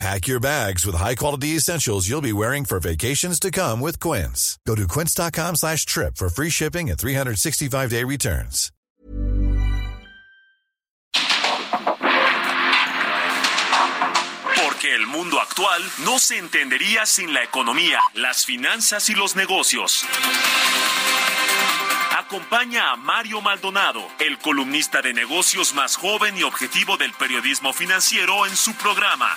Pack your bags with high-quality essentials you'll be wearing for vacations to come with Quince. Go to quince.com slash trip for free shipping and 365-day returns. Porque el mundo actual no se entendería sin la economía, las finanzas y los negocios. Acompaña a Mario Maldonado, el columnista de negocios más joven y objetivo del periodismo financiero en su programa.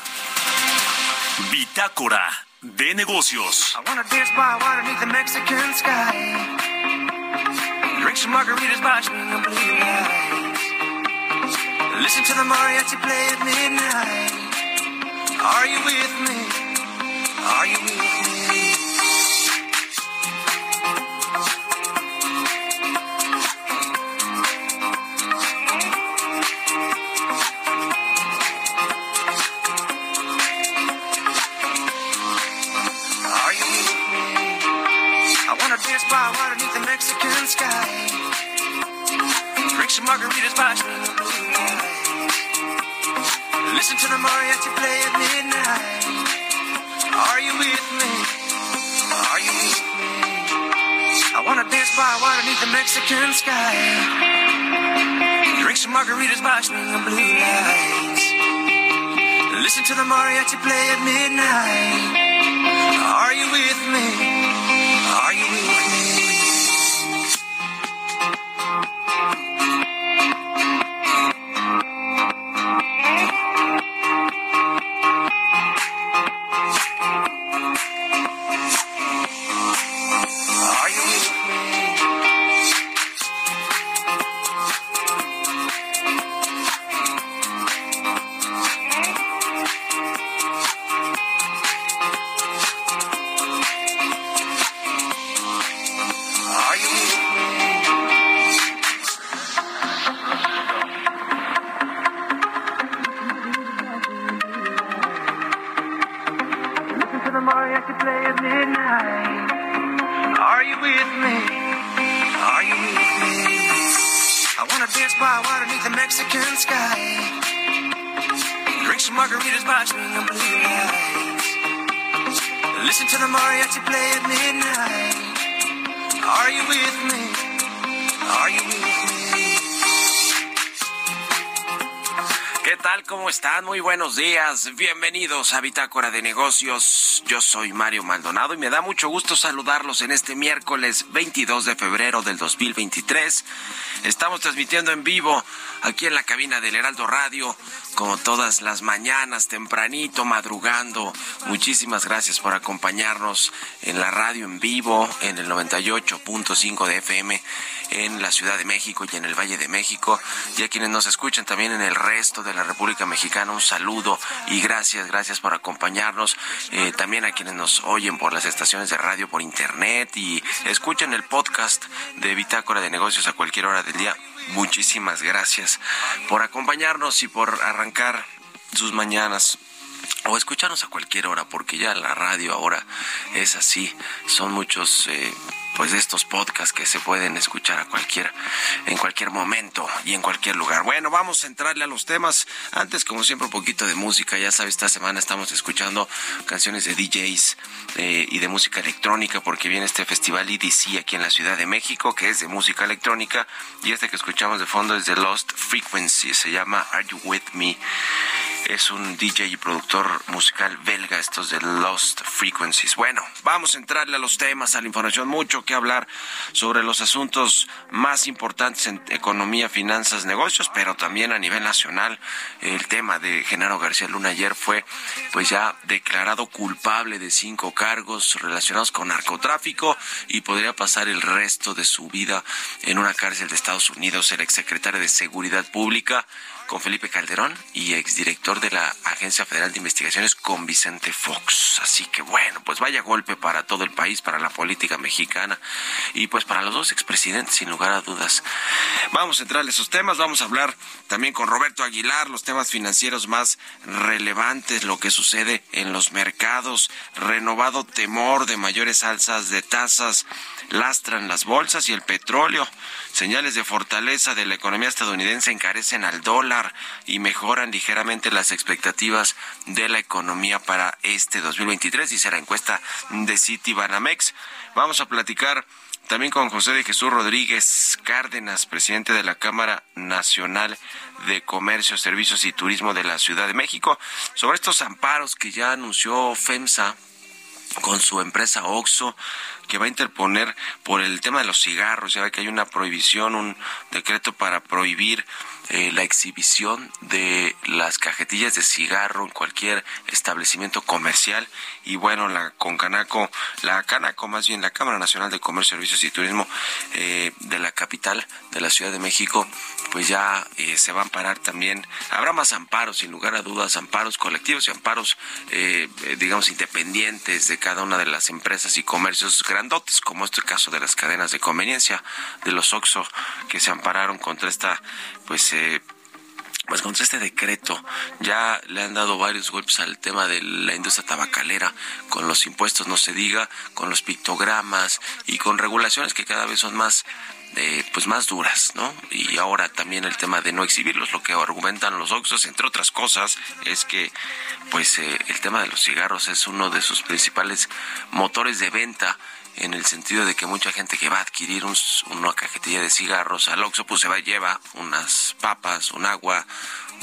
Bitácora de negocios. I wanna dance by water beneath the Mexican sky. Drink some margaritas by. Listen to the mariachi play at midnight. Are you with me? Are you with me? Water beneath the Mexican sky. Drink some margaritas by swinging blue lights. Listen to the mariachi play at midnight. Are you with me? Are you with me? I wanna dance by water beneath the Mexican sky. Drink some margaritas by swinging blue lights. Listen to the mariachi play at midnight. Are you with me? Are you with me? Mariachi play at midnight. Are you with me? Are you with me? ¿Qué tal? ¿Cómo están? Muy buenos días. Bienvenidos a Bitácora de Negocios. Yo soy Mario Maldonado y me da mucho gusto saludarlos en este miércoles 22 de febrero del 2023. Estamos transmitiendo en vivo aquí en la cabina del Heraldo Radio, como todas las mañanas, tempranito, madrugando. Muchísimas gracias por acompañarnos en la radio en vivo, en el 98.5 de FM en la Ciudad de México y en el Valle de México. Y a quienes nos escuchan también en el resto de la República Mexicana, un saludo y gracias, gracias por acompañarnos. Eh, también a quienes nos oyen por las estaciones de radio, por internet y escuchan el podcast de Bitácora de Negocios a cualquier hora del día. Muchísimas gracias por acompañarnos y por arrancar sus mañanas o escucharnos a cualquier hora, porque ya la radio ahora es así. Son muchos, eh, pues, de estos podcasts que se pueden escuchar a cualquier, en cualquier momento y en cualquier lugar. Bueno, vamos a entrarle a los temas. Antes, como siempre, un poquito de música. Ya sabes, esta semana estamos escuchando canciones de DJs eh, y de música electrónica, porque viene este festival EDC aquí en la Ciudad de México, que es de música electrónica. Y este que escuchamos de fondo es de Lost Frequency. Se llama Are You With Me? Es un DJ y productor musical belga, estos de Lost Frequencies. Bueno, vamos a entrarle a los temas, a la información, mucho que hablar sobre los asuntos más importantes en economía, finanzas, negocios, pero también a nivel nacional. El tema de Genaro García Luna ayer fue pues ya declarado culpable de cinco cargos relacionados con narcotráfico y podría pasar el resto de su vida en una cárcel de Estados Unidos. El exsecretario de Seguridad Pública con Felipe Calderón y exdirector de la Agencia Federal de Investigaciones con Vicente Fox. Así que bueno, pues vaya golpe para todo el país, para la política mexicana y pues para los dos expresidentes, sin lugar a dudas. Vamos a entrar en esos temas, vamos a hablar también con Roberto Aguilar, los temas financieros más relevantes, lo que sucede en los mercados, renovado temor de mayores alzas de tasas, lastran las bolsas y el petróleo. Señales de fortaleza de la economía estadounidense encarecen al dólar y mejoran ligeramente las expectativas de la economía para este 2023, dice la encuesta de City Banamex. Vamos a platicar también con José de Jesús Rodríguez Cárdenas, presidente de la Cámara Nacional de Comercio, Servicios y Turismo de la Ciudad de México, sobre estos amparos que ya anunció FEMSA con su empresa OXO que va a interponer por el tema de los cigarros. Ya ve que hay una prohibición, un decreto para prohibir eh, la exhibición de las cajetillas de cigarro en cualquier establecimiento comercial. Y bueno la Concanaco la Canaco más bien la Cámara Nacional de Comercio Servicios y Turismo eh, de la capital de la Ciudad de México pues ya eh, se van a parar también. Habrá más amparos sin lugar a dudas amparos colectivos y amparos digamos independientes de cada una de las empresas y comercios grandotes como este caso de las cadenas de conveniencia de los Oxxo que se ampararon contra esta pues pues contra este decreto ya le han dado varios golpes al tema de la industria tabacalera, con los impuestos no se diga, con los pictogramas y con regulaciones que cada vez son más eh, pues más duras, ¿no? Y ahora también el tema de no exhibirlos, lo que argumentan los Oxos, entre otras cosas, es que pues eh, el tema de los cigarros es uno de sus principales motores de venta en el sentido de que mucha gente que va a adquirir una cajetilla de cigarros al Oxxo, pues se va lleva unas papas, un agua,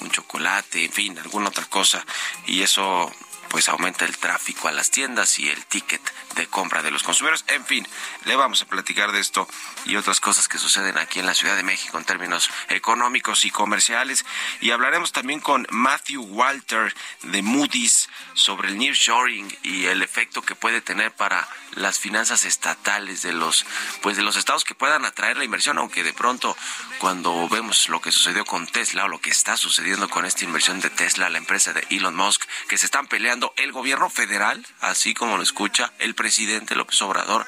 un chocolate, en fin, alguna otra cosa, y eso pues aumenta el tráfico a las tiendas y el ticket de compra de los consumidores. En fin, le vamos a platicar de esto y otras cosas que suceden aquí en la Ciudad de México en términos económicos y comerciales. Y hablaremos también con Matthew Walter de Moody's sobre el nearshoring y el efecto que puede tener para las finanzas estatales de los pues de los estados que puedan atraer la inversión, aunque de pronto cuando vemos lo que sucedió con Tesla o lo que está sucediendo con esta inversión de Tesla, la empresa de Elon Musk, que se están peleando el gobierno federal, así como lo escucha el presidente López Obrador,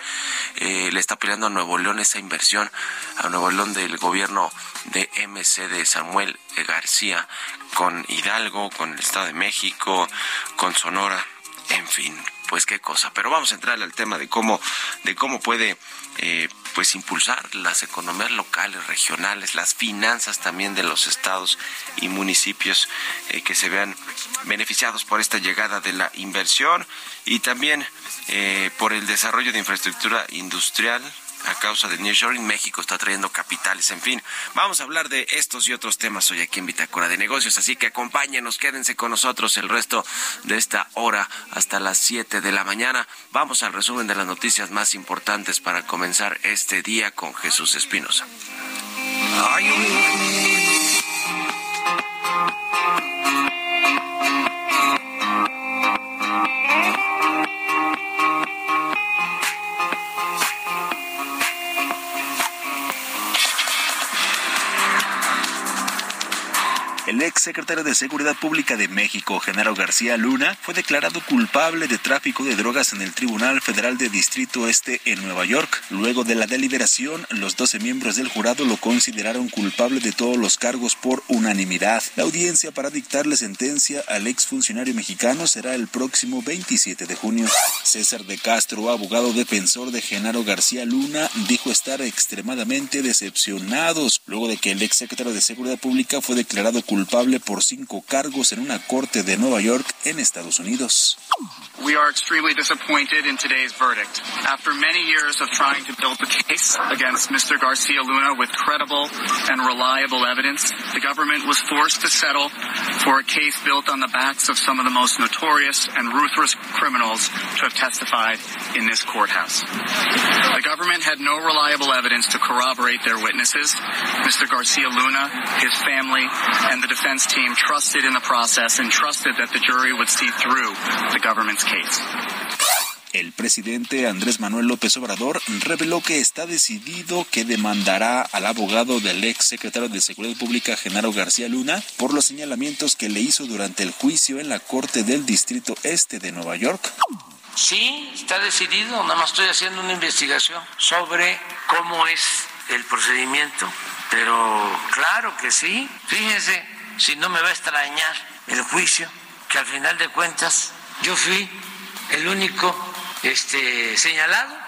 eh, le está peleando a Nuevo León esa inversión, a Nuevo León del gobierno de MC de Samuel García, con Hidalgo, con el Estado de México, con Sonora, en fin, pues qué cosa. Pero vamos a entrar al tema de cómo, de cómo puede eh, pues impulsar las economías locales, regionales, las finanzas también de los estados y municipios eh, que se vean beneficiados por esta llegada de la inversión y también eh, por el desarrollo de infraestructura industrial a causa del nearshoring. México está trayendo capitales, en fin. Vamos a hablar de estos y otros temas hoy aquí en Bitácora de Negocios, así que acompáñenos, quédense con nosotros el resto de esta hora hasta las 7 de la mañana. Vamos al resumen de las noticias más importantes para comenzar este día con Jesús Espinosa. El ex secretario de Seguridad Pública de México, Genaro García Luna, fue declarado culpable de tráfico de drogas en el Tribunal Federal de Distrito Este en Nueva York. Luego de la deliberación, los 12 miembros del jurado lo consideraron culpable de todos los cargos por unanimidad. La audiencia para dictarle sentencia al ex funcionario mexicano será el próximo 27 de junio. César de Castro, abogado defensor de Genaro García Luna, dijo estar extremadamente decepcionados luego de que el ex secretario de Seguridad Pública fue declarado culpable culpable por cinco cargos en una corte de Nueva York en Estados Unidos. We are extremely disappointed in today's verdict. After many years of trying to build the case against Mr. Garcia Luna with credible and reliable evidence, the government was forced to settle for a case built on the backs of some of the most notorious and ruthless criminals to have testified in this courthouse. The government had no reliable evidence to corroborate their witnesses. Mr. Garcia Luna, his family, and the defense team trusted in the process and trusted that the jury would see through the government's case. El presidente Andrés Manuel López Obrador reveló que está decidido que demandará al abogado del ex secretario de Seguridad Pública, Genaro García Luna, por los señalamientos que le hizo durante el juicio en la Corte del Distrito Este de Nueva York. Sí, está decidido, nada más estoy haciendo una investigación sobre cómo es el procedimiento, pero claro que sí, fíjense, si no me va a extrañar el juicio, que al final de cuentas yo fui el único este, señalado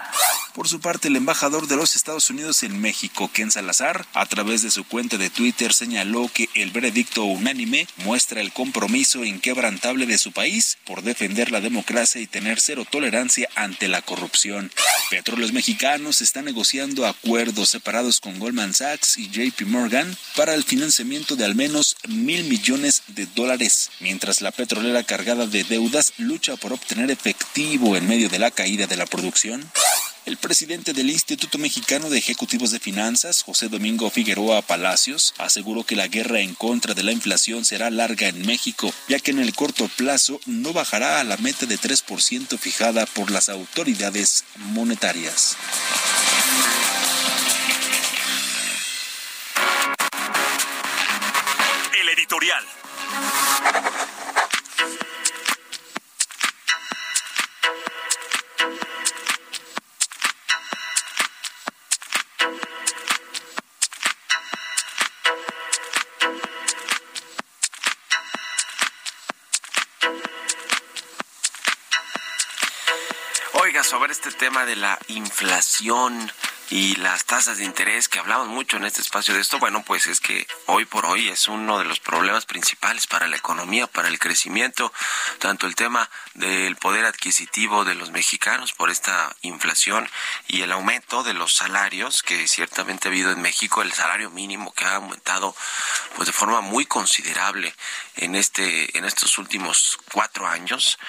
por su parte, el embajador de los Estados Unidos en México, Ken Salazar, a través de su cuenta de Twitter señaló que el veredicto unánime muestra el compromiso inquebrantable de su país por defender la democracia y tener cero tolerancia ante la corrupción. Petróleos Mexicanos está negociando acuerdos separados con Goldman Sachs y JP Morgan para el financiamiento de al menos mil millones de dólares, mientras la petrolera cargada de deudas lucha por obtener efectivo en medio de la caída de la producción. El presidente del Instituto Mexicano de Ejecutivos de Finanzas, José Domingo Figueroa Palacios, aseguró que la guerra en contra de la inflación será larga en México, ya que en el corto plazo no bajará a la meta de 3% fijada por las autoridades monetarias. El editorial. Tema de la inflación y las tasas de interés que hablamos mucho en este espacio de esto, bueno, pues es que hoy por hoy es uno de los problemas principales para la economía, para el crecimiento, tanto el tema del poder adquisitivo de los mexicanos por esta inflación y el aumento de los salarios que ciertamente ha habido en México, el salario mínimo que ha aumentado pues de forma muy considerable en este en estos últimos cuatro años.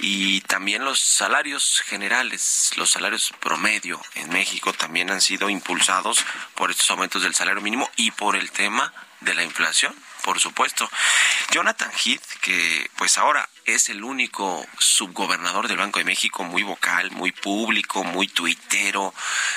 Y también los salarios generales, los salarios promedio en México también han sido impulsados por estos aumentos del salario mínimo y por el tema de la inflación, por supuesto. Jonathan Heath, que pues ahora es el único subgobernador del Banco de México muy vocal, muy público, muy tuitero,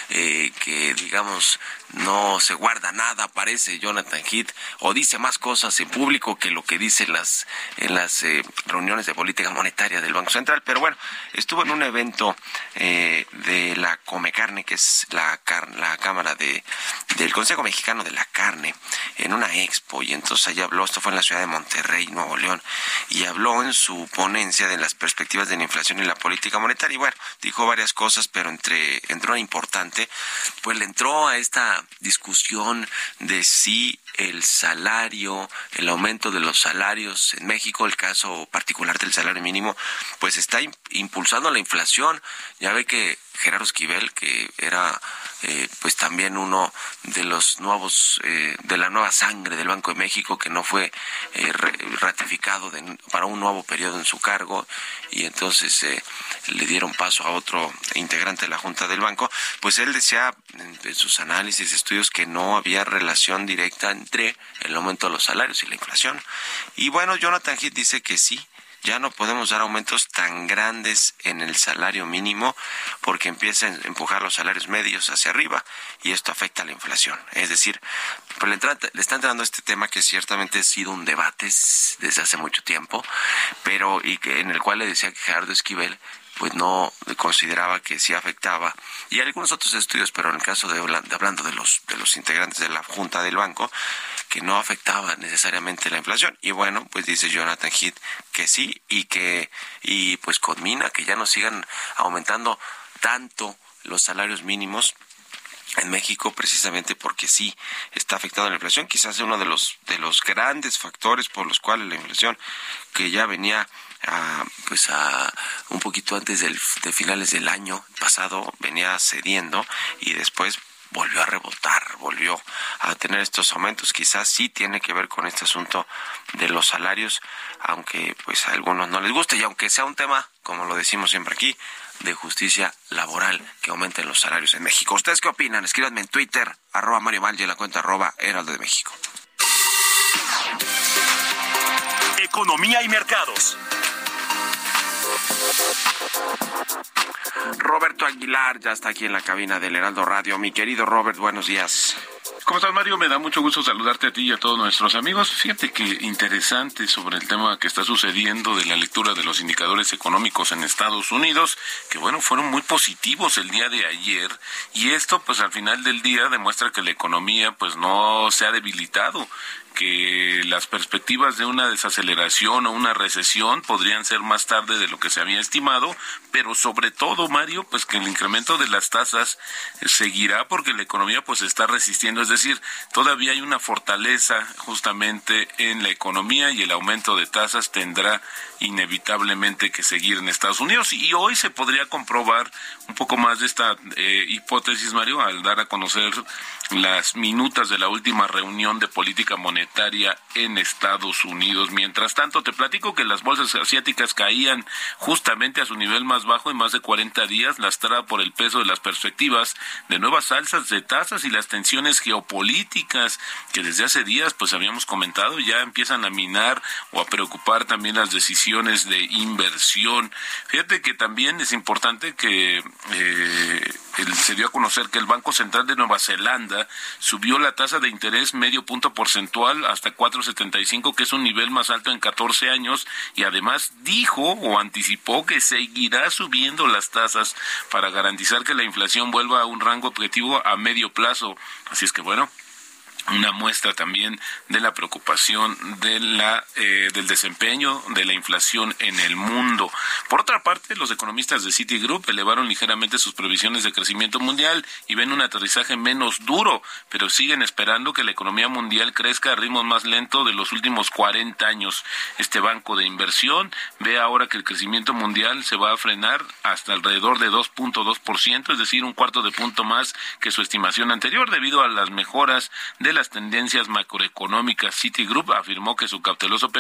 eh, que digamos no se guarda nada, parece Jonathan Heath, o dice más cosas en público que lo que dice en las, en las eh, reuniones de política monetaria del Banco Central. Pero bueno, estuvo en un evento eh, de la Come Carne, que es la, la Cámara de, del Consejo Mexicano de la Carne, en una expo, y entonces allá habló, esto fue en la ciudad de Monterrey, Nuevo León, y habló en su ponencia de las perspectivas de la inflación y la política monetaria. Y bueno, dijo varias cosas, pero entre entró una importante, pues le entró a esta discusión de si el salario, el aumento de los salarios en México, el caso particular del salario mínimo, pues está impulsando la inflación. Ya ve que Gerardo Esquivel, que era eh, pues también uno de los nuevos, eh, de la nueva sangre del Banco de México, que no fue eh, ratificado para un nuevo periodo en su cargo, y entonces le dieron paso a otro integrante de la Junta del Banco, pues él decía en sus análisis, estudios, que no había relación directa entre el aumento de los salarios y la inflación. Y bueno, Jonathan Heath dice que sí, ya no podemos dar aumentos tan grandes en el salario mínimo porque empiezan a empujar los salarios medios hacia arriba y esto afecta a la inflación. Es decir, pues le, le está entrando este tema que ciertamente ha sido un debate desde hace mucho tiempo, pero y que en el cual le decía que Gerardo Esquivel pues no consideraba que sí afectaba y algunos otros estudios pero en el caso de, hablando de los de los integrantes de la junta del banco que no afectaba necesariamente la inflación. Y bueno pues dice Jonathan Heath que sí y que y pues conmina que ya no sigan aumentando tanto los salarios mínimos en México precisamente porque sí está afectando la inflación. Quizás es uno de los de los grandes factores por los cuales la inflación que ya venía a, pues a un poquito antes del, de finales del año pasado venía cediendo y después volvió a rebotar, volvió a tener estos aumentos. Quizás sí tiene que ver con este asunto de los salarios, aunque pues a algunos no les guste y aunque sea un tema, como lo decimos siempre aquí, de justicia laboral que aumenten los salarios en México. ¿Ustedes qué opinan? Escríbanme en Twitter, arroba Mario en la cuenta arroba Heraldo de México. Economía y mercados. Roberto Aguilar ya está aquí en la cabina del Heraldo Radio. Mi querido Robert, buenos días. ¿Cómo estás, Mario? Me da mucho gusto saludarte a ti y a todos nuestros amigos. Fíjate que interesante sobre el tema que está sucediendo de la lectura de los indicadores económicos en Estados Unidos, que bueno, fueron muy positivos el día de ayer y esto pues al final del día demuestra que la economía pues no se ha debilitado que las perspectivas de una desaceleración o una recesión podrían ser más tarde de lo que se había estimado, pero sobre todo, Mario, pues que el incremento de las tasas seguirá porque la economía pues está resistiendo, es decir, todavía hay una fortaleza justamente en la economía y el aumento de tasas tendrá inevitablemente que seguir en Estados Unidos. Y hoy se podría comprobar un poco más de esta eh, hipótesis, Mario, al dar a conocer las minutas de la última reunión de política monetaria en Estados Unidos. Mientras tanto, te platico que las bolsas asiáticas caían justamente a su nivel más bajo en más de 40 días, lastrada por el peso de las perspectivas de nuevas alzas de tasas y las tensiones geopolíticas que desde hace días, pues habíamos comentado, ya empiezan a minar o a preocupar también las decisiones de inversión. Fíjate que también es importante que eh, se dio a conocer que el Banco Central de Nueva Zelanda subió la tasa de interés medio punto porcentual hasta 4.75, que es un nivel más alto en 14 años, y además dijo o anticipó que seguirá subiendo las tasas para garantizar que la inflación vuelva a un rango objetivo a medio plazo. Así es que bueno, una muestra también de la preocupación de la, eh, del desempeño de la inflación en el mundo. Por otra parte, los economistas de Citigroup elevaron ligeramente sus previsiones de crecimiento mundial y ven un aterrizaje menos duro, pero siguen esperando que la economía mundial crezca a ritmos más lento de los últimos 40 años. Este banco de inversión ve ahora que el crecimiento mundial se va a frenar hasta alrededor de 2.2%, es decir, un cuarto de punto más que su estimación anterior debido a las mejoras de la las tendencias macroeconómicas, Citigroup afirmó que su cauteloso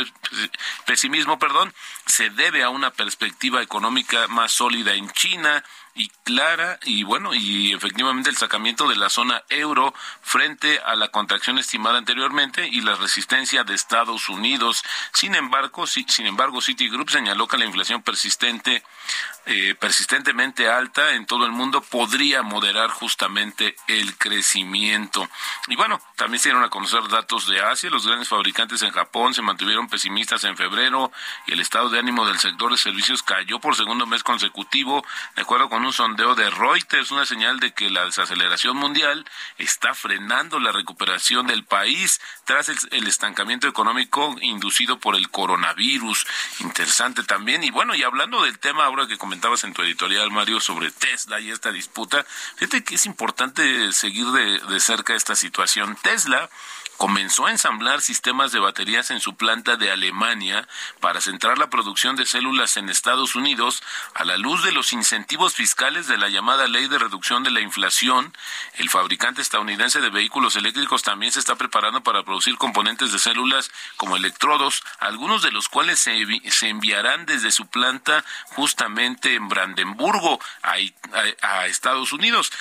pesimismo, perdón, se debe a una perspectiva económica más sólida en China, y clara y bueno y efectivamente el sacamiento de la zona euro frente a la contracción estimada anteriormente y la resistencia de Estados Unidos. Sin embargo, sin embargo, Citigroup señaló que la inflación persistente eh, persistentemente alta en todo el mundo podría moderar justamente el crecimiento. Y bueno, también se dieron a conocer datos de Asia. Los grandes fabricantes en Japón se mantuvieron pesimistas en febrero y el estado de ánimo del sector de servicios cayó por segundo mes consecutivo, de acuerdo con un sondeo de Reuters, una señal de que la desaceleración mundial está frenando la recuperación del país tras el, estancamiento económico inducido por el coronavirus. Interesante también. Y bueno, y hablando del tema ahora que comentabas en tu editorial, Mario, sobre Tesla y esta disputa, fíjate que es importante seguir de cerca esta situación. Tesla comenzó a ensamblar sistemas de baterías en su planta de Alemania para centrar la producción de células en Estados Unidos a la luz de los incentivos fiscales de la llamada Ley de Reducción de la Inflación. El fabricante estadounidense de vehículos eléctricos también se está preparando para producir componentes de células como electrodos, algunos de los cuales se, enviarán desde su planta justamente en Brandenburgo a Estados Unidos.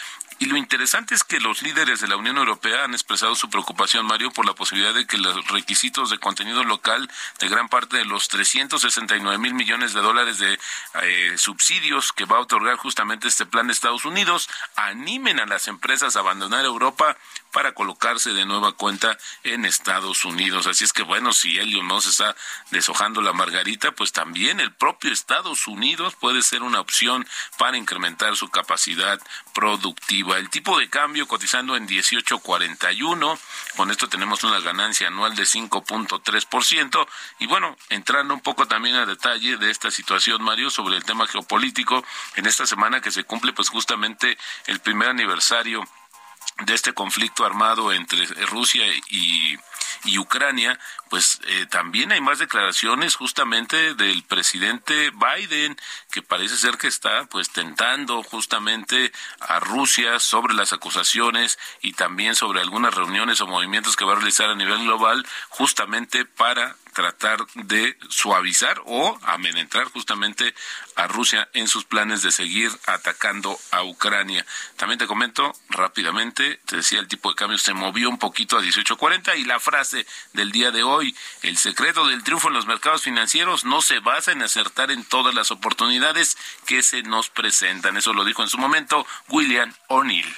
Y lo interesante es que los líderes de la Unión Europea han expresado su preocupación, Mario, por la posibilidad de que los requisitos de contenido local de gran parte de los 369 mil millones de dólares de eh, subsidios que va a otorgar justamente este plan de Estados Unidos animen a las empresas a abandonar Europa para colocarse de nueva cuenta en Estados Unidos. Así es que bueno, si Elon no se está deshojando la margarita, pues también el propio Estados Unidos puede ser una opción para incrementar su capacidad productiva. El tipo de cambio cotizando en 18.41, con esto tenemos una ganancia anual de 5.3% y bueno, entrando un poco también a detalle de esta situación, Mario, sobre el tema geopolítico, en esta semana que se cumple pues justamente el primer aniversario de este conflicto armado entre Rusia y, Ucrania, pues eh, también hay más declaraciones justamente del presidente Biden, que parece ser que está pues tentando justamente a Rusia sobre las acusaciones y también sobre algunas reuniones o movimientos que va a realizar a nivel global justamente para tratar de suavizar o amenentrar justamente a Rusia en sus planes de seguir atacando a Ucrania. También te comento rápidamente, te decía el tipo de cambio se movió un poquito a 18.40 y la frase del día de hoy, el secreto del triunfo en los mercados financieros no se basa en acertar en todas las oportunidades que se nos presentan. Eso lo dijo en su momento William O'Neill.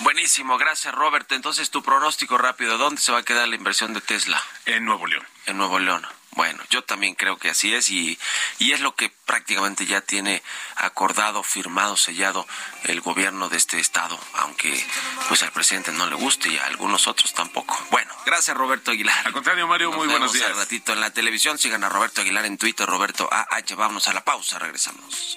Buenísimo, gracias Robert. Entonces tu pronóstico rápido, ¿dónde se va a quedar la inversión de Tesla? En Nuevo León. En Nuevo León. Bueno, yo también creo que así es y, y es lo que prácticamente ya tiene acordado, firmado, sellado el gobierno de este estado, aunque pues al presidente no le guste y a algunos otros tampoco. Bueno, gracias Roberto Aguilar. Al contrario, Mario, muy buenos días. Un ratito en la televisión, sigan a Roberto Aguilar en Twitter, Roberto AH, vámonos a la pausa, regresamos.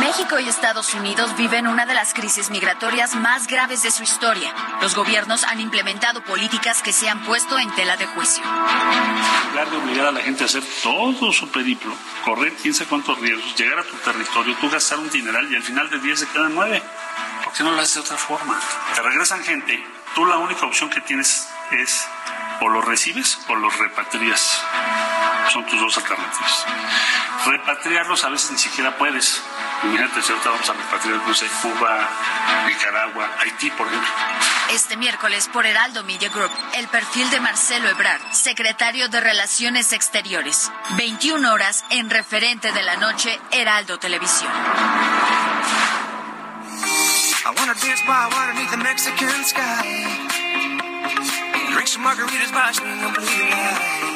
México y Estados Unidos viven una de las crisis migratorias más graves de su historia. Los gobiernos han implementado políticas que se han puesto en tela de juicio. En lugar de obligar a la gente a hacer todo su periplo, correr quién sabe cuántos riesgos, llegar a tu territorio, tú gastar un dineral y al final de 10 se quedan 9. ¿Por qué no lo haces de otra forma? Te regresan gente, tú la única opción que tienes es o los recibes o los repatrias. Son tus dos alternativas. Repatriarlos a veces ni siquiera puedes. Imagínate si ahorita vamos a repatriar, no sé, Cuba, Nicaragua, Haití, por ejemplo. Este miércoles por Heraldo Media Group, el perfil de Marcelo Ebrard, secretario de Relaciones Exteriores. 21 horas en referente de la noche, Heraldo Televisión. I wanna dance by water beneath the Mexican sky. Drink some margaritas by lights.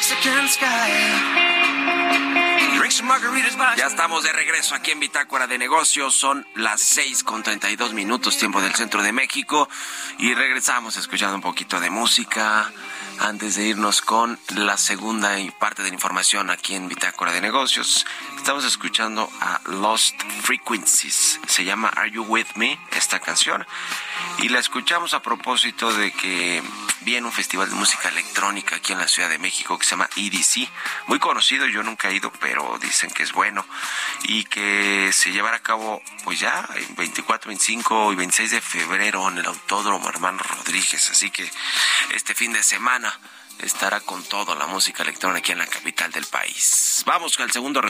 Mexican sky. Ya estamos de regreso aquí en Bitácora de Negocios. Son las 6 con 32 minutos, tiempo del centro de México. Y regresamos escuchando un poquito de música antes de irnos con la segunda parte de la información aquí en Bitácora de Negocios. Estamos escuchando a Lost Frequencies. Se llama Are You With Me, esta canción. Y la escuchamos a propósito de que viene un festival de música electrónica aquí en la Ciudad de México que se llama EDC. Muy conocido, yo nunca he ido, pero dicen que es bueno. Y que se llevará a cabo, pues ya, en 24, 25 y 26 de febrero en el Autódromo Hermano Rodríguez. Así que este fin de semana estará con todo la música electrónica aquí en la capital del país. Vamos con el segundo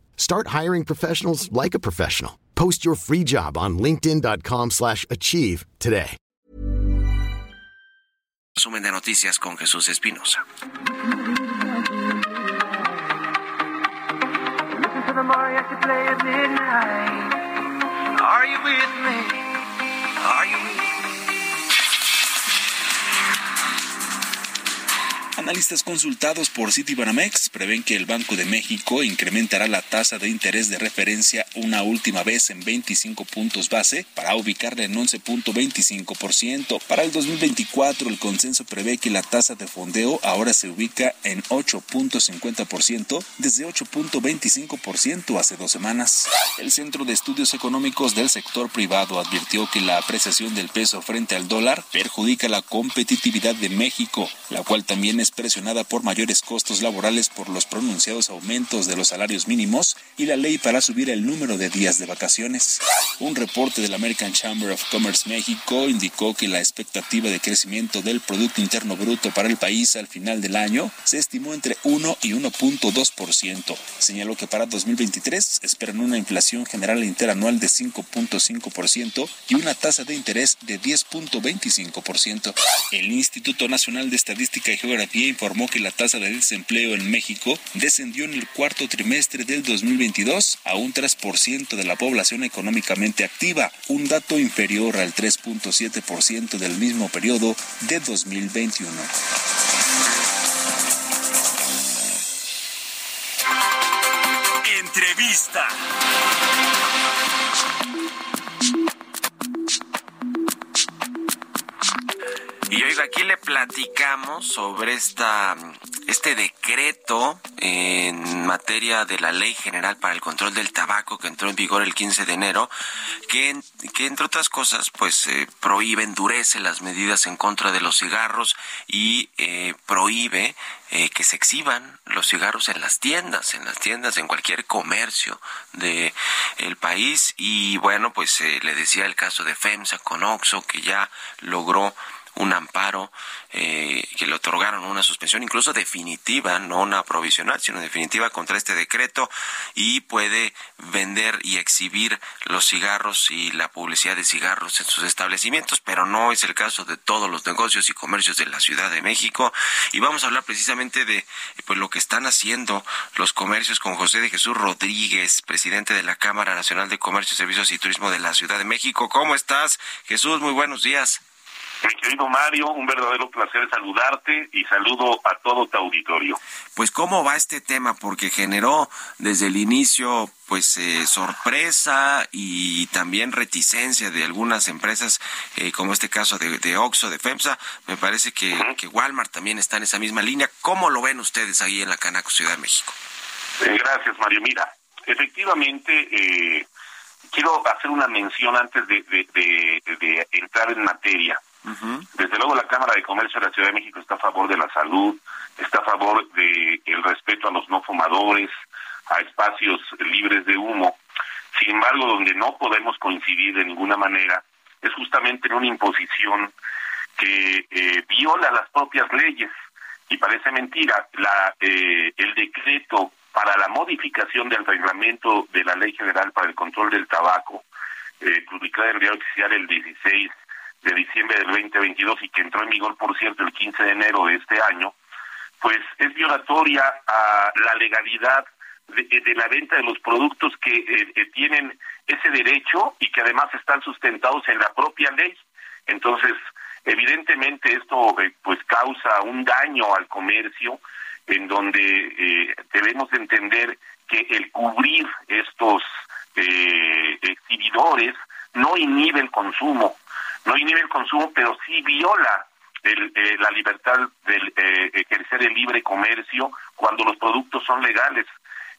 Start hiring professionals like a professional. Post your free job on linkedin.com/achieve slash achieve today. resumen de noticias con Jesús Espinosa. Listen to the mariachi play at midnight. Are you with me? Are you with me? Analistas consultados por Citibanamex prevén que el Banco de México incrementará la tasa de interés de referencia una última vez en 25 puntos base para ubicarla en 11.25%. Para el 2024 el consenso prevé que la tasa de fondeo ahora se ubica en 8.50% desde 8.25% hace dos semanas. El Centro de Estudios Económicos del Sector Privado advirtió que la apreciación del peso frente al dólar perjudica la competitividad de México, la cual también es presionada por mayores costos laborales por los pronunciados aumentos de los salarios mínimos y la ley para subir el número de días de vacaciones. Un reporte del American Chamber of Commerce México indicó que la expectativa de crecimiento del Producto Interno Bruto para el país al final del año se estimó entre 1 y 1.2%. Señaló que para 2023 esperan una inflación general interanual de 5.5% y una tasa de interés de 10.25%. El Instituto Nacional de Estadística y Geografía informó que la tasa de desempleo en México descendió en el cuarto trimestre del 2022 a un 3% de la población económicamente activa, un dato inferior al 3.7% del mismo periodo de 2021. Entrevista. Aquí le platicamos sobre esta este decreto en materia de la Ley General para el Control del Tabaco que entró en vigor el 15 de enero, que, que entre otras cosas pues eh, prohíbe, endurece las medidas en contra de los cigarros y eh, prohíbe eh, que se exhiban los cigarros en las tiendas, en las tiendas, en cualquier comercio de país. Y bueno pues le decía el caso de FEMSA con Oxo que ya logró un amparo eh, que le otorgaron una suspensión incluso definitiva, no una provisional, sino definitiva contra este decreto y puede vender y exhibir los cigarros y la publicidad de cigarros en sus establecimientos, pero no es el caso de todos los negocios y comercios de la Ciudad de México y vamos a hablar precisamente de pues lo que están haciendo los comercios con José de Jesús Rodríguez, presidente de la Cámara Nacional de Comercio, Servicios y Turismo de la Ciudad de México. ¿Cómo estás? Jesús, muy buenos días. Mi querido Mario, un verdadero placer saludarte y saludo a todo tu auditorio. Pues cómo va este tema, porque generó desde el inicio pues eh, sorpresa y también reticencia de algunas empresas, eh, como este caso de, de, Oxxo, de FEMSA. Me parece que, que, Walmart también está en esa misma línea. ¿Cómo lo ven ustedes ahí en la Canaco Ciudad de México? Eh, gracias, Mario. Mira, efectivamente, quiero hacer una mención antes de, de, de entrar en materia. Desde luego la Cámara de Comercio de la Ciudad de México está a favor de la salud, está a favor de el respeto a los no fumadores, a espacios libres de humo. Sin embargo, donde no podemos coincidir de ninguna manera es justamente en una imposición que eh, viola las propias leyes y parece mentira la eh, el decreto para la modificación del reglamento de la Ley General para el Control del Tabaco, eh, publicada en el Diario Oficial el 16 de diciembre del 2022 y que entró en vigor, por cierto, el 15 de enero de este año, pues es violatoria a la legalidad de, de la venta de los productos que eh, tienen ese derecho y que además están sustentados en la propia ley. Entonces, evidentemente esto eh, pues causa un daño al comercio en donde eh, debemos entender que el cubrir estos exhibidores no inhibe el consumo, no inhibe el consumo, pero sí viola el, eh, la libertad de eh, ejercer el libre comercio cuando los productos son legales.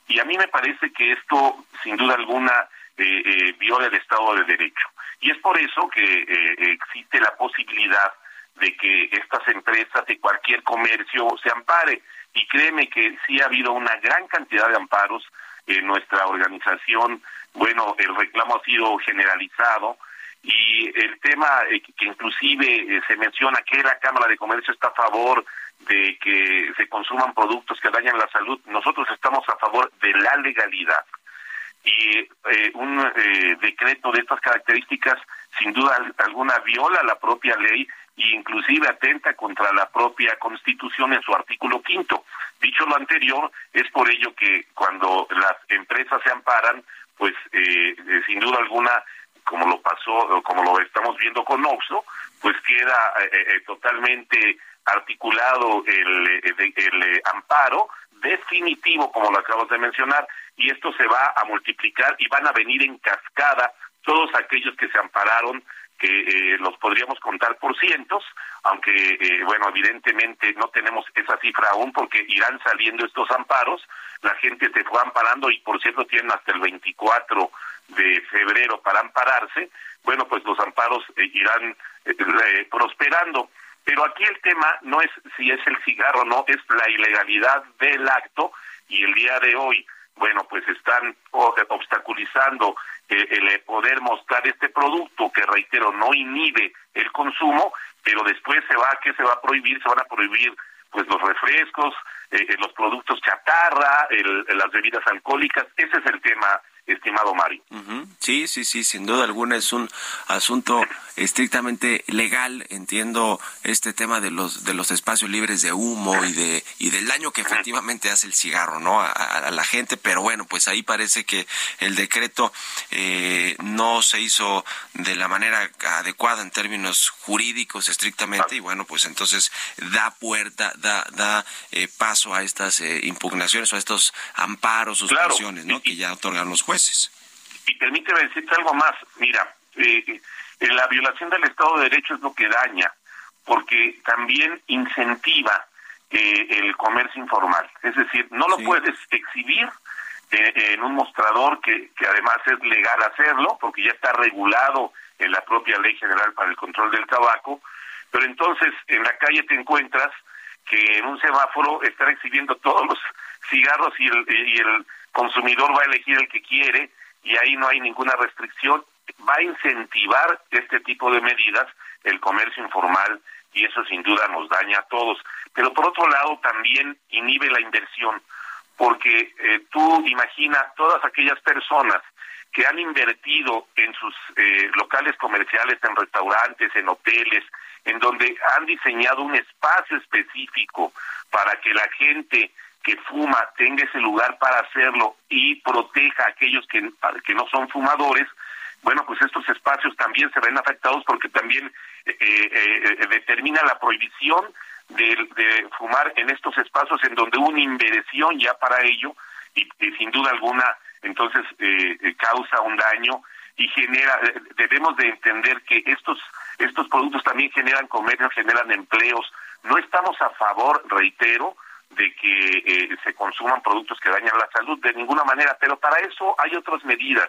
Y a mí me parece que esto, sin duda alguna, eh, eh viola el Estado de Derecho. Y es por eso que eh, existe la posibilidad de que estas empresas de cualquier comercio se ampare. Y créeme que sí ha habido una gran cantidad de amparos en nuestra organización. Bueno, el reclamo ha sido generalizado y el tema eh, que inclusive eh, se menciona que la Cámara de Comercio está a favor de que se consuman productos que dañan la salud, nosotros estamos a favor de la legalidad. Y eh, un eh, decreto de estas características, sin duda alguna, viola la propia ley e inclusive atenta contra la propia Constitución en su artículo quinto. Dicho lo anterior, es por ello que cuando las empresas se amparan, pues eh, sin duda alguna como lo pasó, como lo estamos viendo con Oxo, pues queda totalmente articulado el, el, amparo definitivo, como lo acabas de mencionar, y esto se va a multiplicar y van a venir en cascada todos aquellos que se ampararon que eh, los podríamos contar por cientos, aunque, eh, bueno, evidentemente no tenemos esa cifra aún porque irán saliendo estos amparos, la gente se fue amparando y, por cierto, tienen hasta el 24 de febrero para ampararse, bueno, pues los amparos eh, irán prosperando. Pero aquí el tema no es si es el cigarro o no, es la ilegalidad del acto y el día de hoy, bueno, pues están obstaculizando el poder mostrar este producto que, reitero, no inhibe el consumo, pero después se va, ¿qué se va a prohibir? Se van a prohibir pues los refrescos, eh, eh, los productos chatarra, las bebidas alcohólicas, ese es el tema estimado Mario. Sí, sí, sí, sin duda alguna es un asunto estrictamente legal. Entiendo este tema de los de los espacios libres de humo y de y del daño que efectivamente hace el cigarro, ¿no? A, la gente, pero bueno, pues ahí parece que el decreto eh, no se hizo de la manera adecuada en términos jurídicos estrictamente y bueno, pues entonces da puerta, da da eh, paso a estas eh, impugnaciones o a estos amparos, suspensiones, ¿no? que ya otorgan los jueces. Y permíteme decirte algo más. Mira, eh, eh, la violación del Estado de Derecho es lo que daña, porque también incentiva eh, el comercio informal. Es decir, no lo puedes exhibir en un mostrador que, que además es legal hacerlo, porque ya está regulado en la propia Ley General para el Control del Tabaco, pero entonces en la calle te encuentras que en un semáforo están exhibiendo todos los cigarros y el, y el consumidor va a elegir el que quiere y ahí no hay ninguna restricción. Va a incentivar este tipo de medidas el comercio informal y eso sin duda nos daña a todos. Pero por otro lado también inhibe la inversión, porque eh, tú imagina todas aquellas personas que han invertido en sus eh, locales comerciales, en restaurantes, en hoteles, en donde han diseñado un espacio específico para que la gente que fuma tenga ese lugar para hacerlo y proteja a aquellos que, que no son fumadores, bueno, pues estos espacios también se ven afectados porque también eh, eh, eh, determina la prohibición de, fumar en estos espacios en donde hubo una inversión ya para ello y, sin duda alguna entonces causa un daño y genera debemos de entender que estos estos productos también generan comercio generan empleos. No estamos a favor reitero de que eh, se consuman productos que dañan la salud de ninguna manera, pero para eso hay otras medidas.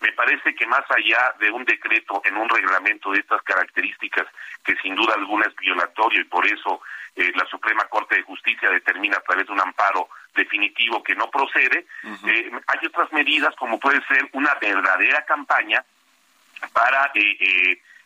Me parece que más allá de un decreto en un reglamento de estas características, que sin duda alguna es violatorio y por eso eh, la Suprema Corte de Justicia determina a través de un amparo definitivo que no procede, eh, hay otras medidas como puede ser una verdadera campaña para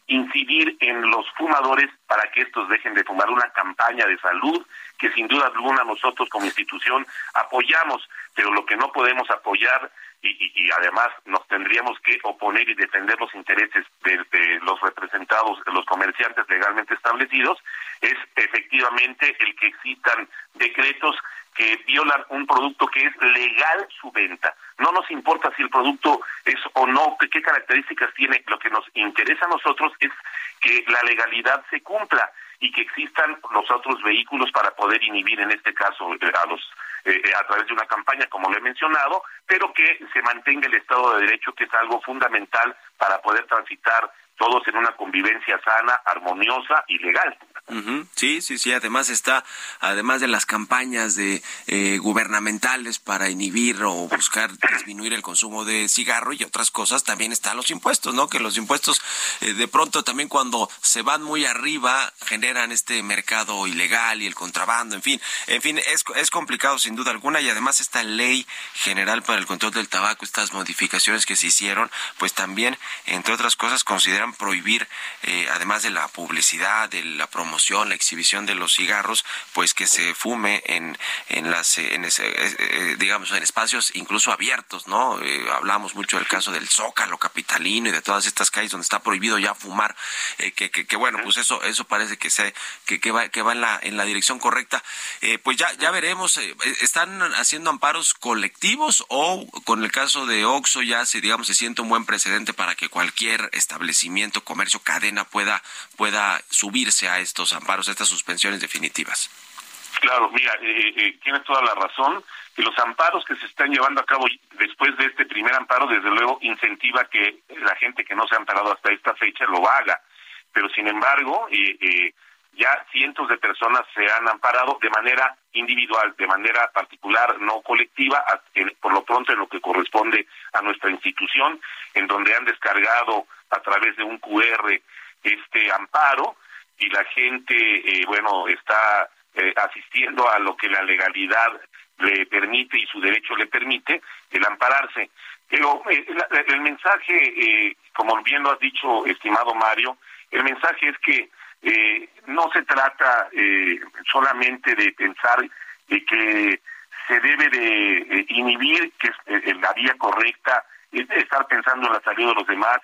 incidir en los fumadores para que estos dejen de fumar una campaña de salud que sin duda alguna nosotros como institución apoyamos, pero lo que no podemos apoyar y, además nos tendríamos que oponer y defender los intereses de, los representados, de los comerciantes legalmente establecidos, es efectivamente el que existan decretos que violan un producto que es legal su venta. No nos importa si el producto es o no, qué características tiene. Lo que nos interesa a nosotros es que la legalidad se cumpla y que existan los otros vehículos para poder inhibir, en este caso, eh, a los eh, eh, a través de una campaña, como lo he mencionado, pero que se mantenga el Estado de Derecho, que es algo fundamental para poder transitar todos en una convivencia sana, armoniosa y legal. Sí, sí, sí. Además está, además de las campañas de eh, gubernamentales para inhibir o buscar disminuir el consumo de cigarro y otras cosas, también están los impuestos, ¿no? Que los impuestos eh, de pronto también cuando se van muy arriba generan este mercado ilegal y el contrabando, en fin, en fin, es, es complicado sin duda alguna y además esta ley general para el control del tabaco, estas modificaciones que se hicieron, pues también, entre otras cosas, consideran pudieran prohibir, eh, además de la publicidad, de la promoción, la exhibición de los cigarros, pues que se fume en, en las, en ese, digamos, en espacios incluso abiertos, ¿no? hablamos mucho del caso del Zócalo capitalino y de todas estas calles donde está prohibido ya fumar, que, que, que, bueno, pues eso, eso parece que se, que, que va, que va en la, en la dirección correcta. pues ya, ya veremos, están haciendo amparos colectivos o con el caso de Oxo ya se digamos se siente un buen precedente para que cualquier establecimiento, comercio, cadena pueda pueda subirse a estos amparos, a estas suspensiones definitivas. Claro, mira, eh, eh, tienes toda la razón. Que los amparos que se están llevando a cabo después de este primer amparo, desde luego, incentiva que la gente que no se ha amparado hasta esta fecha lo haga. Pero, sin embargo, eh, eh ya cientos de personas se han amparado de manera individual, de manera particular, no colectiva, por lo pronto en lo que corresponde a nuestra institución, en donde han descargado a través de un QR este amparo y la gente, eh, bueno, está eh, asistiendo a lo que la legalidad le permite y su derecho le permite, el ampararse. Pero eh, el mensaje, como bien lo has dicho, estimado Mario, el mensaje es que eh, no se trata eh, solamente de pensar de que se debe de eh, inhibir, que es la vía correcta, estar pensando en la salud de los demás,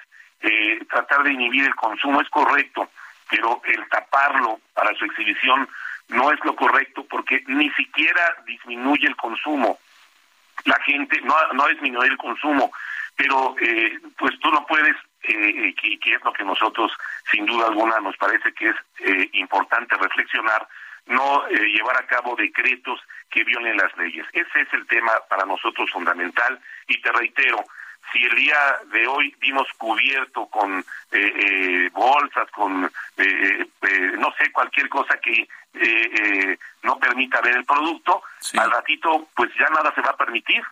tratar de inhibir el consumo es correcto, pero el taparlo para su exhibición no es lo correcto porque ni siquiera disminuye el consumo. La gente no, no disminuye el consumo, pero pues tú no puedes eh, y que es lo que nosotros sin duda alguna nos parece que es eh, importante reflexionar, no eh, llevar a cabo decretos que violen las leyes. Ese es el tema para nosotros fundamental y te reitero, si el día de hoy vimos cubierto con bolsas, con, no sé, cualquier cosa que no permita ver el producto, al ratito pues ya nada se va a permitir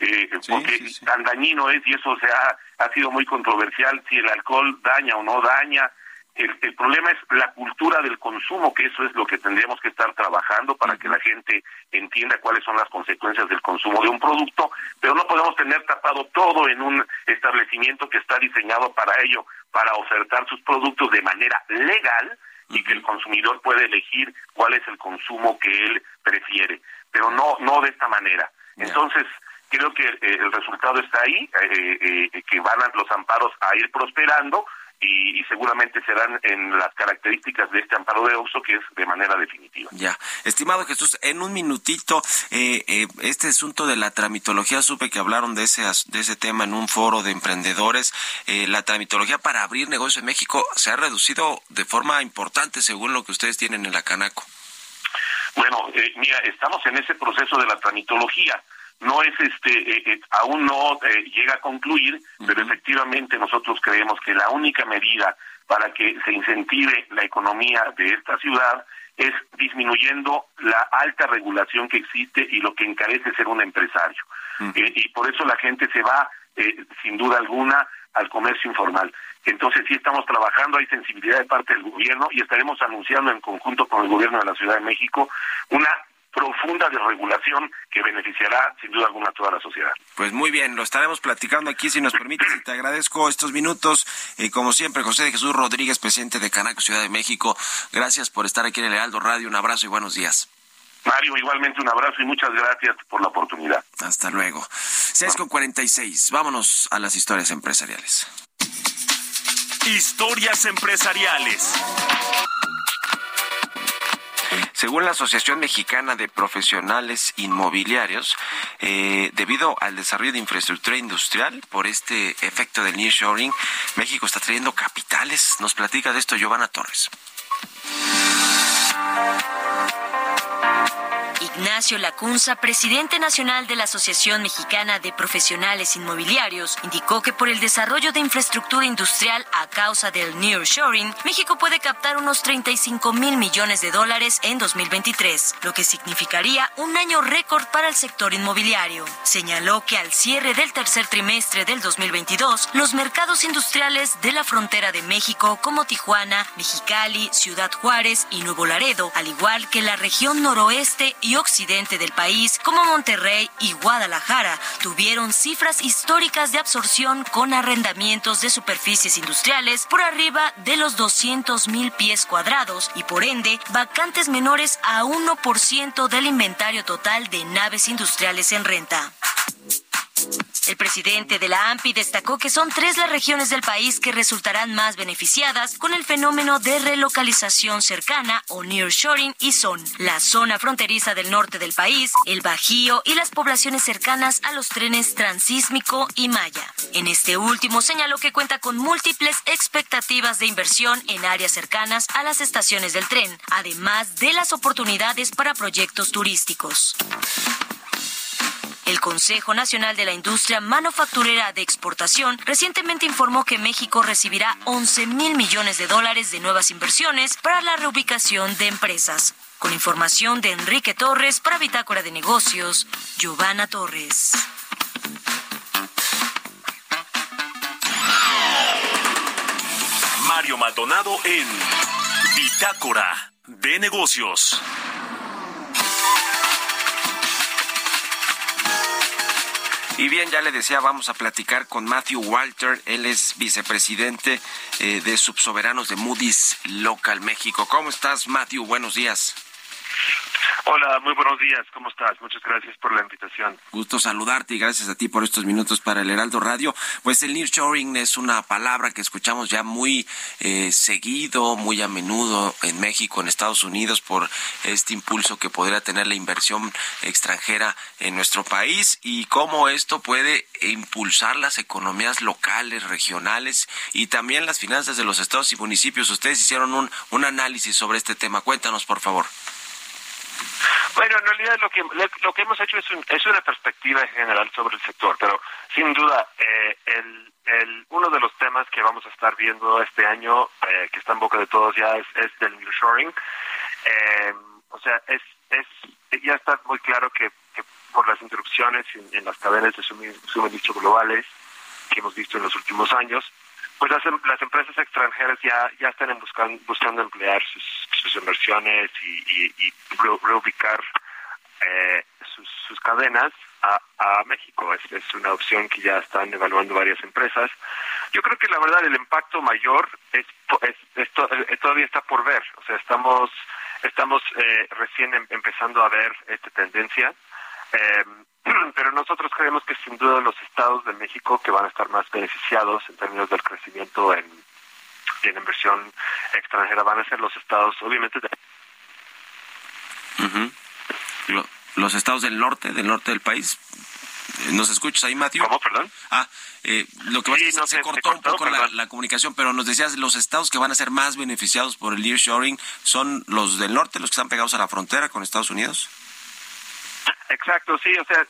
eh, porque tan dañino es y eso se ha, ha sido muy controversial si el alcohol daña o no daña. El, el, problema es la cultura del consumo, que eso es lo que tendríamos que estar trabajando para que la gente entienda cuáles son las consecuencias del consumo de un producto, pero no podemos tener tapado todo en un establecimiento que está diseñado para ello, para ofertar sus productos de manera legal y que el consumidor puede elegir cuál es el consumo que él prefiere, pero no no de esta manera. Entonces, creo que eh, el resultado está ahí, eh, eh, que van los amparos a ir prosperando y, seguramente serán en las características de este amparo de Oxo, que es de manera definitiva. Ya, estimado Jesús, en un minutito, este asunto de la tramitología, supe que hablaron de ese, de ese tema en un foro de emprendedores. la tramitología para abrir negocios en México se ha reducido de forma importante según lo que ustedes tienen en la Canaco. Bueno, mira, estamos en ese proceso de la tramitología no es este eh, eh, aún no eh, llega a concluir pero efectivamente nosotros creemos que la única medida para que se incentive la economía de esta ciudad es disminuyendo la alta regulación que existe y lo que encarece ser un empresario. Y por eso la gente se va sin duda alguna al comercio informal. Entonces sí estamos trabajando, hay sensibilidad de parte del gobierno y estaremos anunciando en conjunto con el gobierno de la Ciudad de México una profunda desregulación que beneficiará sin duda alguna a toda la sociedad. Pues muy bien, lo estaremos platicando aquí si nos permites y te agradezco estos minutos. y como siempre, José de Jesús Rodríguez, presidente de Canaco Ciudad de México, gracias por estar aquí en el Heraldo Radio. Un abrazo y buenos días. Mario, igualmente un abrazo y muchas gracias por la oportunidad. Hasta luego. 6 con 46. Vámonos a las historias empresariales. Historias empresariales. Según la Asociación Mexicana de Profesionales Inmobiliarios, eh, debido al desarrollo de infraestructura industrial por este efecto del nearshoring, México está trayendo capitales. Nos platica de esto Giovanna Torres. Ignacio Lacunza, presidente nacional de la Asociación Mexicana de Profesionales Inmobiliarios, indicó que por el desarrollo de infraestructura industrial a causa del nearshoring, México puede captar unos 35 mil millones de dólares en 2023, lo que significaría un año récord para el sector inmobiliario. Señaló que al cierre del tercer trimestre del 2022, los mercados industriales de la frontera de México como Tijuana, Mexicali, Ciudad Juárez y Nuevo Laredo, al igual que la región noroeste y occidental, occidente del país, como Monterrey y Guadalajara, tuvieron cifras históricas de absorción con arrendamientos de superficies industriales por arriba de los 200 mil pies cuadrados y por ende vacantes menores a 1% del inventario total de naves industriales en renta. El presidente de la AMPI destacó que son tres las regiones del país que resultarán más beneficiadas con el fenómeno de relocalización cercana o nearshoring y son la zona fronteriza del norte del país, el Bajío y las poblaciones cercanas a los trenes Transísmico y Maya. En este último señaló que cuenta con múltiples expectativas de inversión en áreas cercanas a las estaciones del tren, además de las oportunidades para proyectos turísticos. El Consejo Nacional de la Industria Manufacturera de Exportación recientemente informó que México recibirá 11 mil millones de dólares de nuevas inversiones para la reubicación de empresas. Con información de Enrique Torres para Bitácora de Negocios, Giovanna Torres. Mario Maldonado en Bitácora de Negocios. Y bien, ya le decía, vamos a platicar con Matthew Walter. Él es vicepresidente eh, de Subsoberanos de Moody's Local México. ¿Cómo estás, Matthew? Buenos días. Hola, muy buenos días. ¿Cómo estás? Muchas gracias por la invitación. Gusto saludarte y gracias a ti por estos minutos para el Heraldo Radio. Pues el nearshoring es una palabra que escuchamos ya muy eh, seguido, muy a menudo en México, en Estados Unidos, por este impulso que podría tener la inversión extranjera en nuestro país y cómo esto puede impulsar las economías locales, regionales y también las finanzas de los estados y municipios. Ustedes hicieron un, un análisis sobre este tema. Cuéntanos, por favor. Bueno, en realidad lo que lo que hemos hecho es, un, es una perspectiva general sobre el sector, pero sin duda eh, el, el, uno de los temas que vamos a estar viendo este año, eh, que está en boca de todos ya, es, es del nearshoring. Eh, o sea, es, es ya está muy claro que, que por las interrupciones en, en, las cadenas de suministro globales que hemos visto en los últimos años, pues las, las empresas extranjeras ya ya están buscando, buscando emplear sus, sus inversiones y, reubicar eh, sus, cadenas a, a México. Es, es, una opción que ya están evaluando varias empresas. Yo creo que la verdad el impacto mayor es, es, es to, eh, todavía está por ver. O sea, estamos estamos eh, recién em, empezando a ver esta tendencia. Eh, pero nosotros creemos que sin duda los estados de México que van a estar más beneficiados en términos del crecimiento en, en inversión extranjera van a ser los estados, obviamente. De... Uh -huh. Lo, los estados del norte, del norte del país. ¿Nos escuchas ahí, Matthew? ¿Cómo, perdón? Ah, eh, lo que pasa sí, es que no, se, se, cortó se, cortó un poco la, la, comunicación, pero nos decías, los estados que van a ser más beneficiados por el nearshoring son los del norte, los que están pegados a la frontera con Estados Unidos. Exacto, sí, o sea,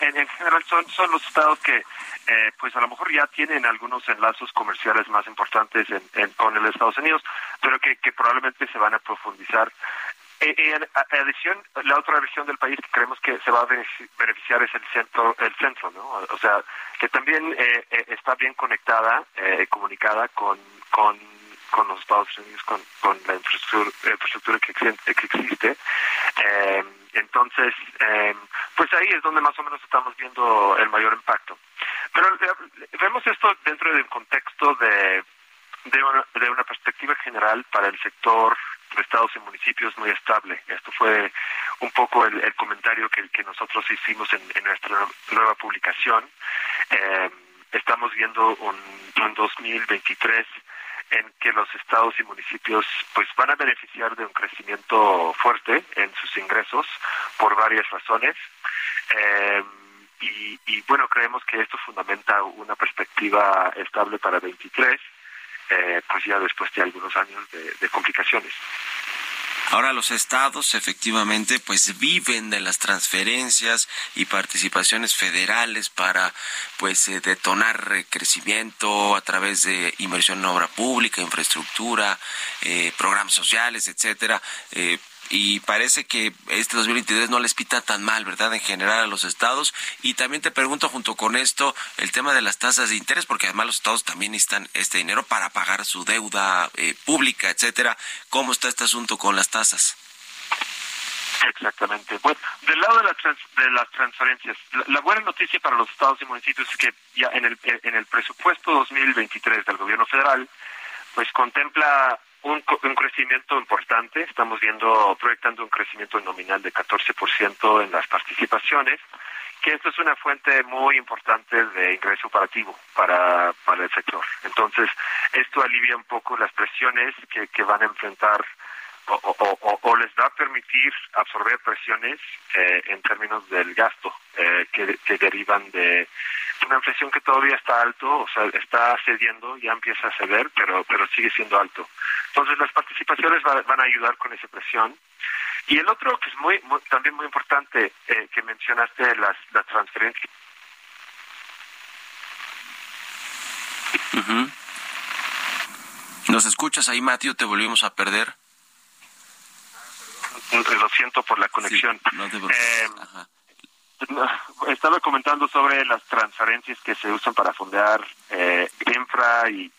en, en general son, son los estados que, eh, pues a lo mejor ya tienen algunos enlazos comerciales más importantes en, en, con el Estados Unidos, pero que, que probablemente se van a profundizar. Eh, en adición, la otra región del país que creemos que se va a beneficiar es el centro, el centro, ¿no? O sea, que también eh, está bien conectada, eh, comunicada con, con con los Estados Unidos, con, con la infraestructura, infraestructura que, que existe. Entonces, eh, pues ahí es donde más o menos estamos viendo el mayor impacto. Pero eh, vemos esto dentro de un contexto de, de, una, de una perspectiva general para el sector de estados y municipios muy estable. Esto fue un poco el, comentario que, que, nosotros hicimos en, en nuestra nueva publicación. Eh, estamos viendo un, un 2023 en que los estados y municipios pues van a beneficiar de un crecimiento fuerte en sus ingresos por varias razones. Eh, y, bueno creemos que esto fundamenta una perspectiva estable para 23 eh, pues ya después de algunos años de complicaciones Ahora los estados efectivamente pues viven de las transferencias y participaciones federales para pues eh, detonar crecimiento a través de inversión en obra pública, infraestructura, eh, programas sociales, etcétera. Eh, y parece que este 2023 no les pita tan mal, ¿verdad? En general a los estados. Y también te pregunto junto con esto el tema de las tasas de interés, porque además los estados también necesitan este dinero para pagar su deuda eh, pública, etcétera. ¿Cómo está este asunto con las tasas? Exactamente. Bueno, del lado de, de las transferencias, la, buena noticia para los estados y municipios es que ya en el, en el presupuesto 2023 del gobierno federal, pues contempla un, un crecimiento importante. Estamos viendo, proyectando un crecimiento nominal de 14% en las participaciones, que esto es una fuente muy importante de ingreso operativo para, para el sector. Entonces, esto alivia un poco las presiones que, que van a enfrentar o, les va a permitir absorber presiones eh, en términos del gasto eh, que, que, derivan de una inflación que todavía está alto, o sea, está cediendo, ya empieza a ceder, pero pero sigue siendo alto. Entonces las participaciones van a ayudar con esa presión. Y el otro que es muy, también muy importante eh, que mencionaste las las transferencias. ¿Nos escuchas ahí, Mateo? Te volvimos a perder lo siento por la conexión. Eh, estaba comentando sobre las transferencias que se usan para fondear eh, infra y,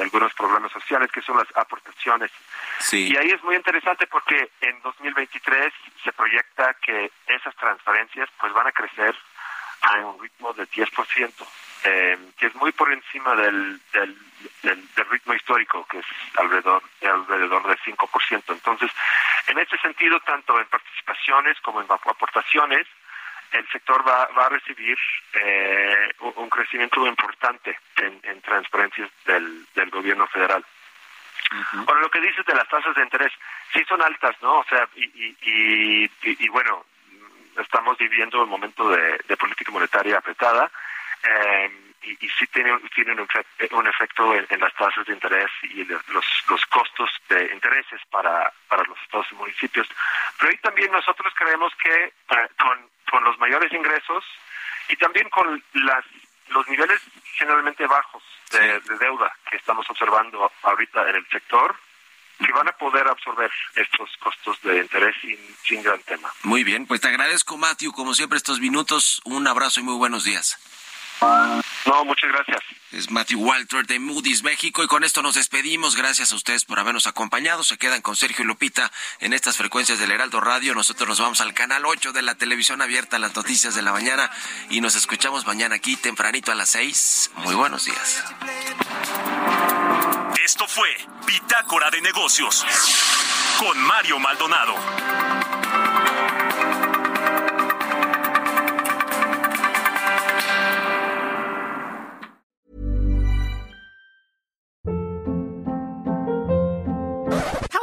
algunos programas sociales, que son las aportaciones. Y ahí es muy interesante porque en 2023 se proyecta que esas transferencias pues van a crecer a un ritmo de 10% eh, que es muy por encima del, del, del, ritmo histórico, que es alrededor, alrededor del 5%. Entonces, en ese sentido, tanto en participaciones como en aportaciones, el sector va, va a recibir eh, un crecimiento importante en, en transferencias del, del gobierno federal. Ahora, lo que dices de las tasas de interés, sí son altas, ¿no? O sea, y, y, y, y bueno, estamos viviendo un momento de, de política monetaria apretada eh, y, y, sí tiene, tiene un, efecto en, las tasas de interés y los, los costos de intereses para, para los estados y municipios. Pero ahí también nosotros creemos que eh, con, con los mayores ingresos y también con las los niveles generalmente bajos de, de, deuda que estamos observando ahorita en el sector, que van a poder absorber estos costos de interés sin, sin gran tema. Muy bien, pues te agradezco, Matthew, como siempre, estos minutos. Un abrazo y muy buenos días. No, muchas gracias. Es Matthew Walter de Moody's México y con esto nos despedimos. Gracias a ustedes por habernos acompañado. Se quedan con Sergio y Lupita en estas frecuencias del Heraldo Radio. Nosotros nos vamos al canal 8 de la televisión abierta, las noticias de la mañana y nos escuchamos mañana aquí tempranito a las 6. Muy buenos días. Esto fue Bitácora de Negocios con Mario Maldonado.